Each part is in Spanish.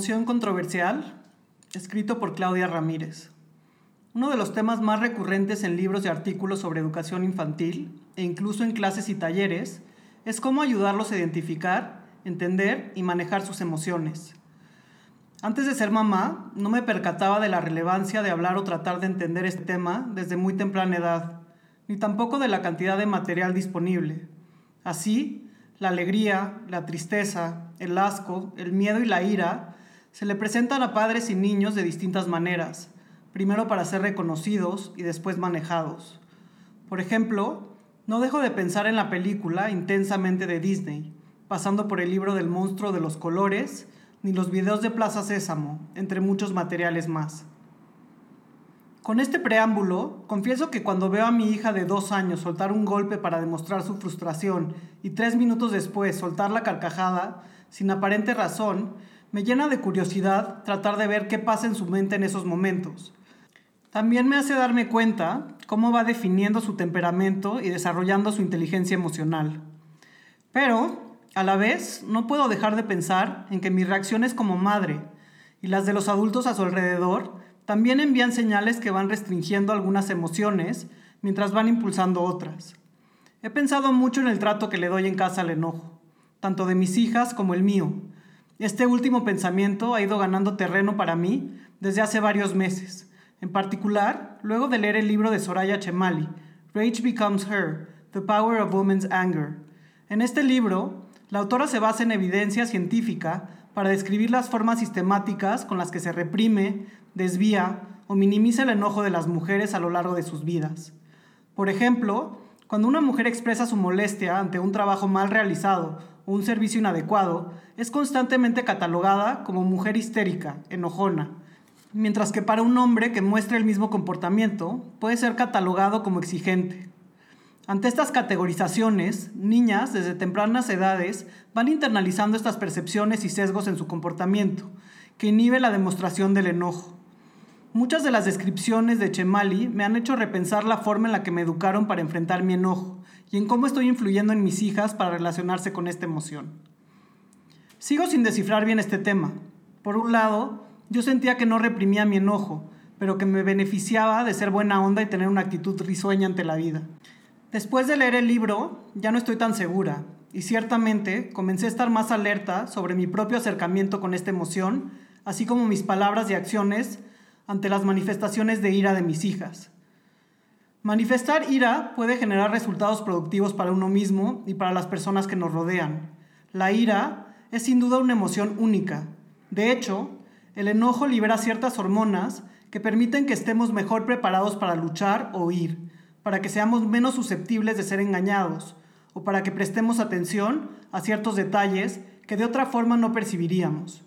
emoción controversial, escrito por Claudia Ramírez. Uno de los temas más recurrentes en libros y artículos sobre educación infantil, e incluso en clases y talleres, es cómo ayudarlos a identificar, entender y manejar sus emociones. Antes de ser mamá, no me percataba de la relevancia de hablar o tratar de entender este tema desde muy temprana edad, ni tampoco de la cantidad de material disponible. Así, la alegría, la tristeza, el asco, el miedo y la ira se le presentan a padres y niños de distintas maneras, primero para ser reconocidos y después manejados. Por ejemplo, no dejo de pensar en la película intensamente de Disney, pasando por el libro del monstruo de los colores, ni los videos de Plaza Sésamo, entre muchos materiales más. Con este preámbulo, confieso que cuando veo a mi hija de dos años soltar un golpe para demostrar su frustración y tres minutos después soltar la carcajada, sin aparente razón, me llena de curiosidad tratar de ver qué pasa en su mente en esos momentos. También me hace darme cuenta cómo va definiendo su temperamento y desarrollando su inteligencia emocional. Pero, a la vez, no puedo dejar de pensar en que mis reacciones como madre y las de los adultos a su alrededor también envían señales que van restringiendo algunas emociones mientras van impulsando otras. He pensado mucho en el trato que le doy en casa al enojo, tanto de mis hijas como el mío. Este último pensamiento ha ido ganando terreno para mí desde hace varios meses, en particular luego de leer el libro de Soraya Chemali, Rage Becomes Her, The Power of Women's Anger. En este libro, la autora se basa en evidencia científica para describir las formas sistemáticas con las que se reprime, desvía o minimiza el enojo de las mujeres a lo largo de sus vidas. Por ejemplo, cuando una mujer expresa su molestia ante un trabajo mal realizado un servicio inadecuado, es constantemente catalogada como mujer histérica, enojona, mientras que para un hombre que muestre el mismo comportamiento puede ser catalogado como exigente. Ante estas categorizaciones, niñas desde tempranas edades van internalizando estas percepciones y sesgos en su comportamiento, que inhibe la demostración del enojo. Muchas de las descripciones de Chemali me han hecho repensar la forma en la que me educaron para enfrentar mi enojo y en cómo estoy influyendo en mis hijas para relacionarse con esta emoción. Sigo sin descifrar bien este tema. Por un lado, yo sentía que no reprimía mi enojo, pero que me beneficiaba de ser buena onda y tener una actitud risueña ante la vida. Después de leer el libro, ya no estoy tan segura, y ciertamente comencé a estar más alerta sobre mi propio acercamiento con esta emoción, así como mis palabras y acciones ante las manifestaciones de ira de mis hijas. Manifestar ira puede generar resultados productivos para uno mismo y para las personas que nos rodean. La ira es sin duda una emoción única. De hecho, el enojo libera ciertas hormonas que permiten que estemos mejor preparados para luchar o huir, para que seamos menos susceptibles de ser engañados o para que prestemos atención a ciertos detalles que de otra forma no percibiríamos.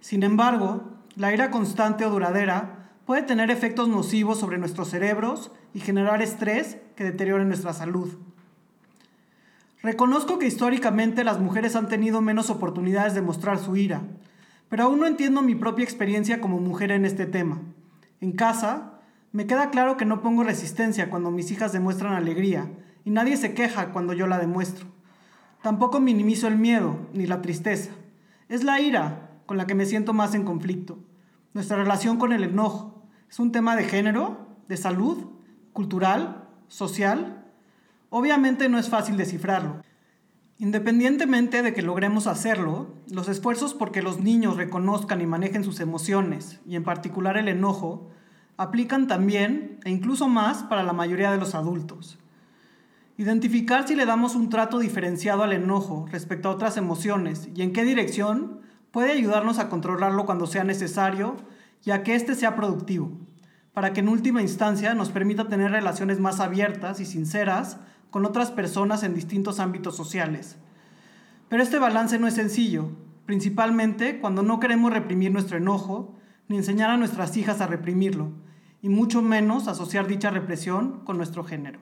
Sin embargo, la ira constante o duradera puede tener efectos nocivos sobre nuestros cerebros y generar estrés que deteriore nuestra salud. Reconozco que históricamente las mujeres han tenido menos oportunidades de mostrar su ira, pero aún no entiendo mi propia experiencia como mujer en este tema. En casa, me queda claro que no pongo resistencia cuando mis hijas demuestran alegría y nadie se queja cuando yo la demuestro. Tampoco minimizo el miedo ni la tristeza. Es la ira con la que me siento más en conflicto. Nuestra relación con el enojo es un tema de género, de salud, cultural, social. Obviamente no es fácil descifrarlo. Independientemente de que logremos hacerlo, los esfuerzos por que los niños reconozcan y manejen sus emociones, y en particular el enojo, aplican también e incluso más para la mayoría de los adultos. Identificar si le damos un trato diferenciado al enojo respecto a otras emociones y en qué dirección puede ayudarnos a controlarlo cuando sea necesario y a que éste sea productivo, para que en última instancia nos permita tener relaciones más abiertas y sinceras con otras personas en distintos ámbitos sociales. Pero este balance no es sencillo, principalmente cuando no queremos reprimir nuestro enojo ni enseñar a nuestras hijas a reprimirlo, y mucho menos asociar dicha represión con nuestro género.